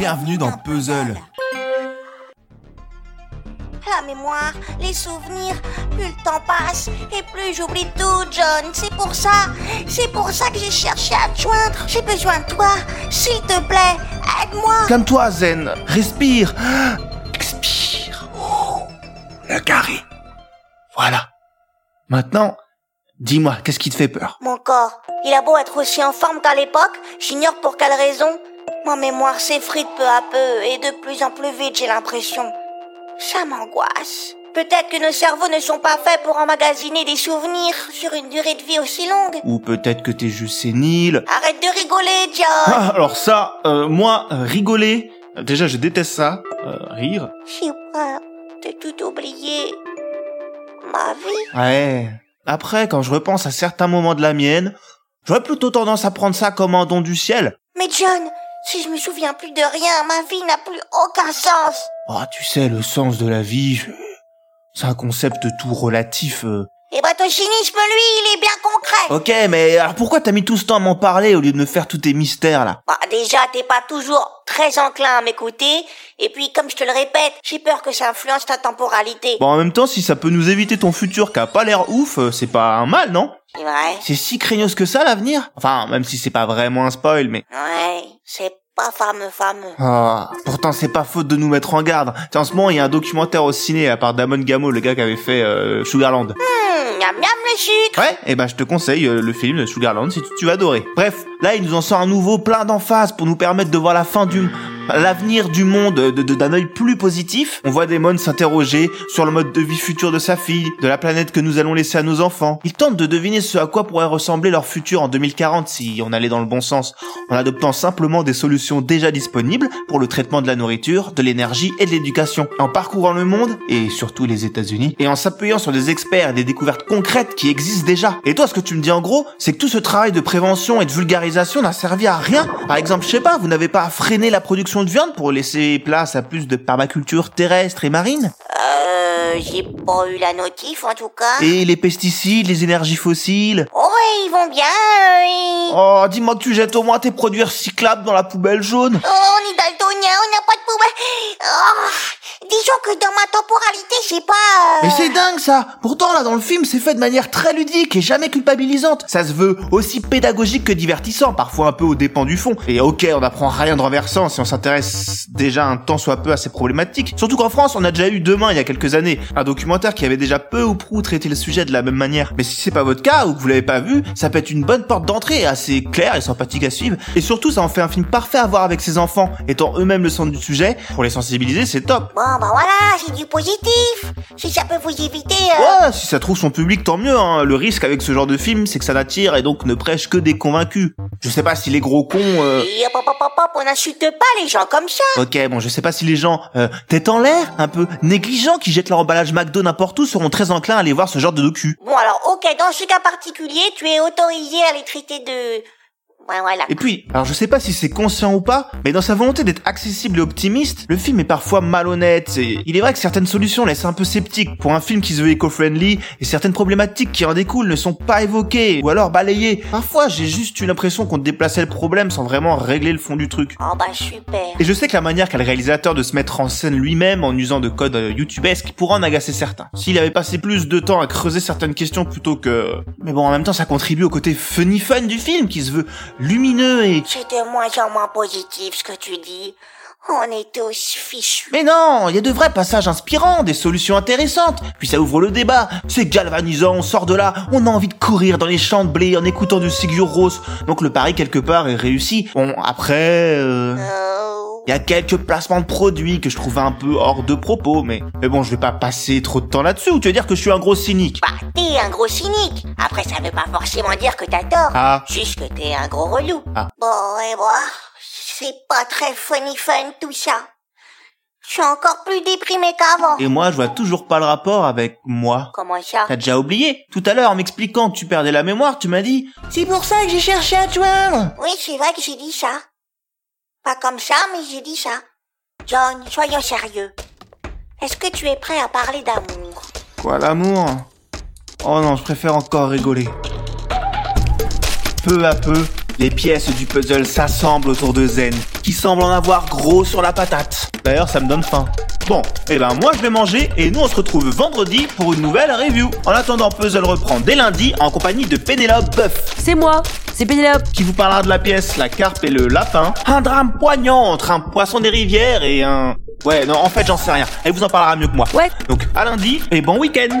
Bienvenue dans Puzzle. La mémoire, les souvenirs, plus le temps passe et plus j'oublie tout, John. C'est pour ça, c'est pour ça que j'ai cherché à te joindre. J'ai besoin de toi, s'il te plaît, aide-moi. Calme-toi, Zen. Respire. Expire. Oh, le carré. Voilà. Maintenant, dis-moi, qu'est-ce qui te fait peur? Mon corps, il a beau être aussi en forme qu'à l'époque, j'ignore pour quelle raison. Ma mémoire s'effrite peu à peu et de plus en plus vite, j'ai l'impression. Ça m'angoisse. Peut-être que nos cerveaux ne sont pas faits pour emmagasiner des souvenirs sur une durée de vie aussi longue. Ou peut-être que t'es juste sénile. Arrête de rigoler, John. Ah, alors ça, euh, moi, rigoler, déjà je déteste ça. Euh, rire. J'ai peur de tout oublier. Ma vie. Ouais. Après, quand je repense à certains moments de la mienne, j'aurais plutôt tendance à prendre ça comme un don du ciel. Mais John, si je me souviens plus de rien, ma vie n'a plus aucun sens. Oh, tu sais, le sens de la vie, je- c'est un concept tout relatif. euh. Et bah ton cynisme, lui, il est bien concret. Ok, mais alors pourquoi t'as mis tout ce temps à m'en parler au lieu de me faire tous tes mystères là? Bah, déjà, t'es pas toujours très enclin à m'écouter. Et puis, comme je te le répète, j'ai peur que ça influence ta temporalité. Bon, en même temps, si ça peut nous éviter ton futur qui a pas l'air ouf, euh, c'est pas un mal, non? C'est vrai. C'est si craignos que ça l'avenir? Enfin, même si c'est pas vraiment un spoil, mais... Ouais, c'est pas fameux, fameux. Ah, pourtant c'est pas faute de nous mettre en garde. Tiens, en ce moment, il y a un documentaire au ciné à part Damon Gamo, le gars qui avait fait euh, Sugarland. Hum, miam miam le sucre. Ouais, et ben je te conseille euh, le film de Sugarland si tu, tu vas adorer. Bref, là il nous en sort un nouveau plein d'emphase pour nous permettre de voir la fin du l'avenir du monde de- de- d'un œil plus positif. On voit Damon s'interroger sur le mode de vie futur de sa fille, de la planète que nous allons laisser à nos enfants. Il tente de deviner ce à quoi pourrait ressembler leur futur en 2040 si on allait dans le bon sens, en adoptant simplement des solutions déjà disponibles pour le traitement de la nourriture, de l'énergie et de l'éducation, en parcourant le monde et surtout les États-Unis et en s'appuyant sur des experts et des découvertes concrètes qui existent déjà. Et toi, ce que tu me dis en gros, c'est que tout ce travail de prévention et de vulgarisation n'a servi à rien. Par exemple, je sais pas, vous n'avez pas freiné la production de viande pour laisser place à plus de permaculture terrestre et marine Euh, j'ai pas eu la notif, en tout cas. Et les pesticides, les énergies fossiles Oh, ouais, ils vont bien, euh, ils- Oh, dis-moi que tu jettes au moins tes produits recyclables dans la poubelle jaune. Oh, on est daltonien, on n'a pas de poubelle. Oh, disons que dans ma temporalité, c'est pas... euh, Mais c'est dingue ça Pourtant là dans le film c'est fait de manière très ludique et jamais culpabilisante. Ça se veut aussi pédagogique que divertissant, parfois un peu au dépens du fond. Et ok on n'apprend rien de renversant si on s'intéresse déjà un temps soit peu à ces problématiques. Surtout qu'en France on a déjà eu Demain il y a quelques années, un documentaire qui avait déjà peu ou prou traité le sujet de la même manière. Mais si c'est pas votre cas ou que vous l'avez pas vu, ça peut être une bonne porte d'entrée assez claire et sympathique à suivre. Et surtout ça en fait un film parfait à voir avec ses enfants, étant eux-mêmes le centre du sujet. Pour les sensibiliser c'est top. Bon, bah voilà, c'est du positif. Si ça peut vous éviter... euh, Ouais, si ça trouve son public, tant mieux. Hein. Le risque avec ce genre de film, c'est que ça n'attire et donc ne prêche que des convaincus. Je sais pas si les gros cons... euh, Et hop, hop, hop, hop, hop, on n'insulte pas les gens comme ça. Ok, bon, je sais pas si les gens, euh, tête en l'air, un peu négligents, qui jettent leur emballage McDo n'importe où, seront très enclins à aller voir ce genre de docu. Bon, alors, ok, dans ce cas particulier, tu es autorisé à les traiter de... Ouais. Et puis, alors je sais pas si c'est conscient ou pas, mais dans sa volonté d'être accessible et optimiste, le film est parfois malhonnête. Et il est vrai que certaines solutions laissent un peu sceptique pour un film qui se veut éco-friendly et certaines problématiques qui en découlent ne sont pas évoquées ou alors balayées. Parfois, j'ai juste eu l'impression qu'on déplaçait le problème sans vraiment régler le fond du truc. Oh, bah super. Et je sais que la manière qu'a le réalisateur de se mettre en scène lui-même en usant de codes euh, youtubesques pourra en agacer certains. S'il avait passé plus de temps à creuser certaines questions plutôt que... Mais bon, en même temps, ça contribue au côté funny fun du film qui se veut lumineux et... C'est de moins en moins positif ce que tu dis. On est tous fichus. Mais non, il y a de vrais passages inspirants, des solutions intéressantes, puis ça ouvre le débat, c'est galvanisant, on sort de là, on a envie de courir dans les champs de blé en écoutant du Sigur Rós, donc le pari quelque part est réussi. Bon, après... euh, Oh. Il y a quelques placements de produits que je trouve un peu hors de propos, mais, mais bon, je vais pas passer trop de temps là-dessus, ou tu veux dire que je suis un gros cynique? Bah, t'es un gros cynique. Après, ça veut pas forcément dire que t'as tort. Ah, Juste que t'es un gros relou. Ah. Bon, et bon, c'est pas très funny fun tout ça. Je suis encore plus déprimé qu'avant. et moi, je vois toujours pas le rapport avec moi. Comment ça? T'as déjà oublié Tout à l'heure, en m'expliquant que tu perdais la mémoire, tu m'as dit « C'est pour ça que j'ai cherché à te joindre !» Oui, c'est vrai que j'ai dit ça. Comme ça, mais j'ai dit ça. John, soyons sérieux. Est-ce que tu es prêt à parler d'amour? Quoi, l'amour? Oh non, je préfère encore rigoler. Peu à peu, les pièces du puzzle s'assemblent autour de Zen, qui semble en avoir gros sur la patate. D'ailleurs, ça me donne faim. Bon, et eh ben moi je vais manger et nous on se retrouve vendredi pour une nouvelle review. En attendant, Puzzle reprend dès lundi en compagnie de Pénélope Buff. C'est moi, c'est Pénélope. Qui vous parlera de la pièce La carpe et le lapin. Un drame poignant entre un poisson des rivières et un... Ouais, non, en fait j'en sais rien. Elle vous en parlera mieux que moi. Ouais. Donc à lundi et bon week-end.